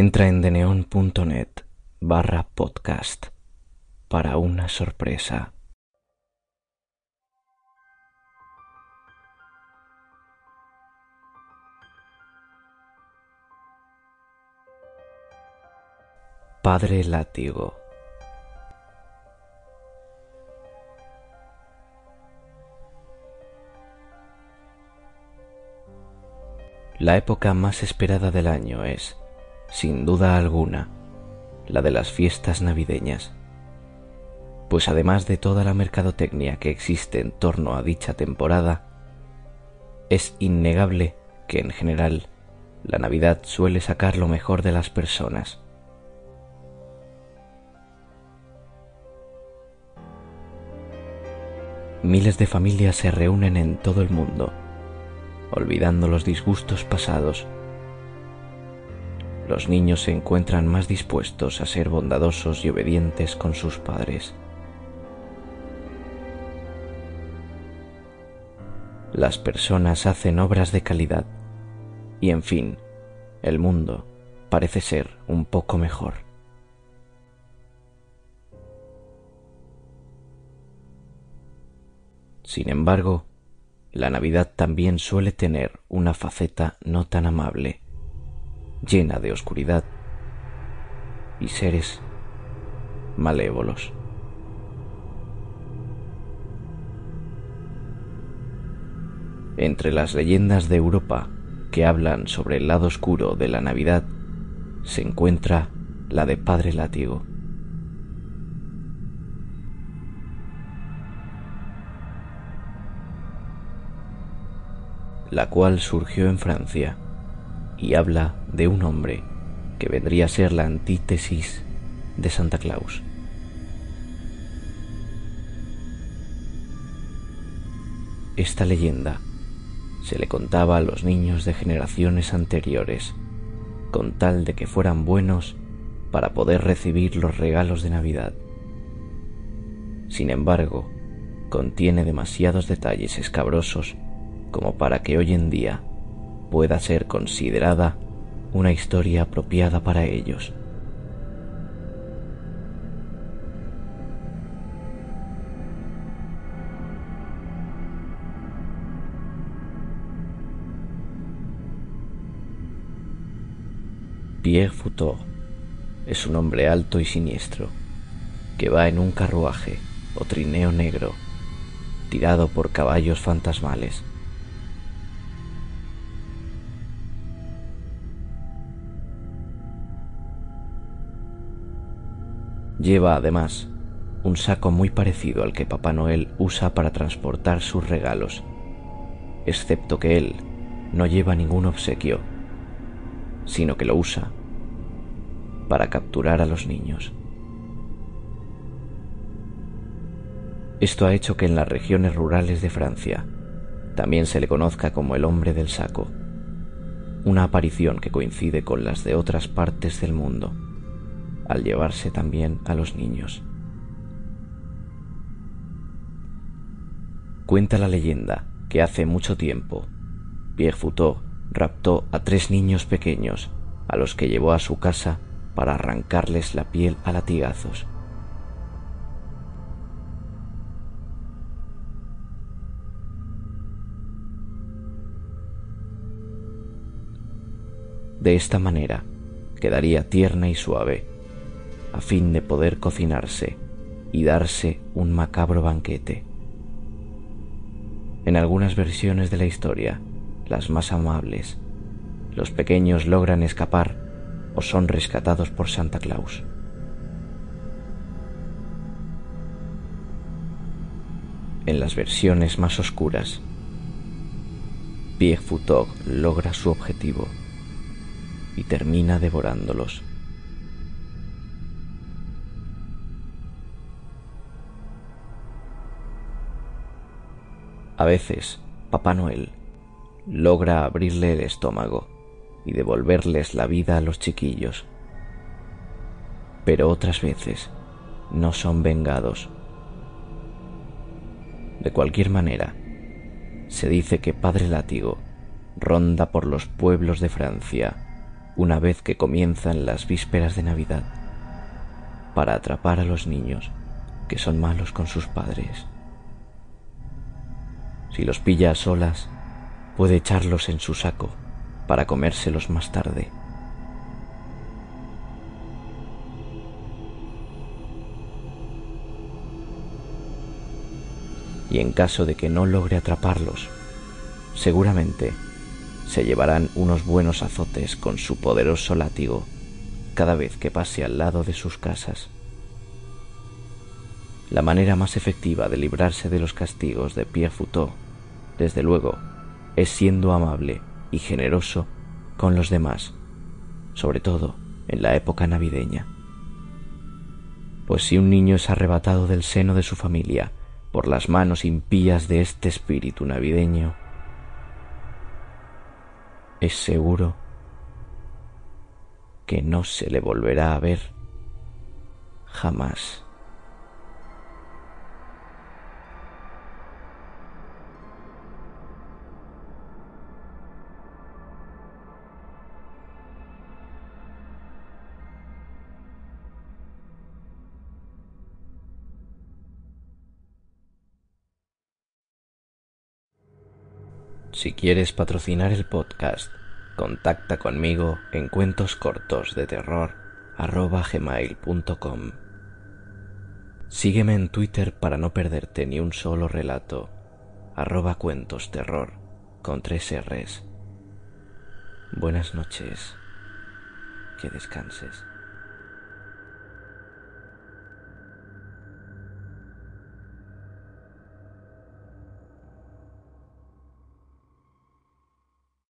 Entra en deneon.net barra podcast para una sorpresa. Padre Látigo La época más esperada del año es, sin duda alguna, la de las fiestas navideñas, pues además de toda la mercadotecnia que existe en torno a dicha temporada, es innegable que en general la Navidad suele sacar lo mejor de las personas. Miles de familias se reúnen en todo el mundo olvidando los disgustos pasados. Los niños se encuentran más dispuestos a ser bondadosos y obedientes con sus padres. Las personas hacen obras de calidad y, en fin, el mundo parece ser un poco mejor. Sin embargo, la Navidad también suele tener una faceta no tan amable, llena de oscuridad y seres malévolos. Entre las leyendas de Europa que hablan sobre el lado oscuro de la Navidad se encuentra la de Padre Látigo. la cual surgió en Francia y habla de un hombre que vendría a ser la antítesis de Santa Claus. Esta leyenda se le contaba a los niños de generaciones anteriores con tal de que fueran buenos para poder recibir los regalos de Navidad. Sin embargo, contiene demasiados detalles escabrosos como para que hoy en día pueda ser considerada una historia apropiada para ellos. Pierre Foutot es un hombre alto y siniestro que va en un carruaje o trineo negro tirado por caballos fantasmales. Lleva además un saco muy parecido al que Papá Noel usa para transportar sus regalos, excepto que él no lleva ningún obsequio, sino que lo usa para capturar a los niños. Esto ha hecho que en las regiones rurales de Francia también se le conozca como el hombre del saco, una aparición que coincide con las de otras partes del mundo al llevarse también a los niños. Cuenta la leyenda que hace mucho tiempo Pierre Foutot raptó a tres niños pequeños a los que llevó a su casa para arrancarles la piel a latigazos. De esta manera quedaría tierna y suave a fin de poder cocinarse y darse un macabro banquete. En algunas versiones de la historia, las más amables, los pequeños logran escapar o son rescatados por Santa Claus. En las versiones más oscuras, Foutot logra su objetivo y termina devorándolos. A veces, Papá Noel logra abrirle el estómago y devolverles la vida a los chiquillos. Pero otras veces no son vengados. De cualquier manera, se dice que Padre Látigo ronda por los pueblos de Francia una vez que comienzan las vísperas de Navidad, para atrapar a los niños que son malos con sus padres. Si los pilla a solas, puede echarlos en su saco para comérselos más tarde. Y en caso de que no logre atraparlos, seguramente se llevarán unos buenos azotes con su poderoso látigo cada vez que pase al lado de sus casas. La manera más efectiva de librarse de los castigos de Pierre Foutot, desde luego, es siendo amable y generoso con los demás, sobre todo en la época navideña. Pues si un niño es arrebatado del seno de su familia por las manos impías de este espíritu navideño, es seguro que no se le volverá a ver jamás. Si quieres patrocinar el podcast, contacta conmigo en cuentos cortos de terror gmail.com. Sígueme en Twitter para no perderte ni un solo relato, arroba cuentos terror con tres R's. Buenas noches, que descanses.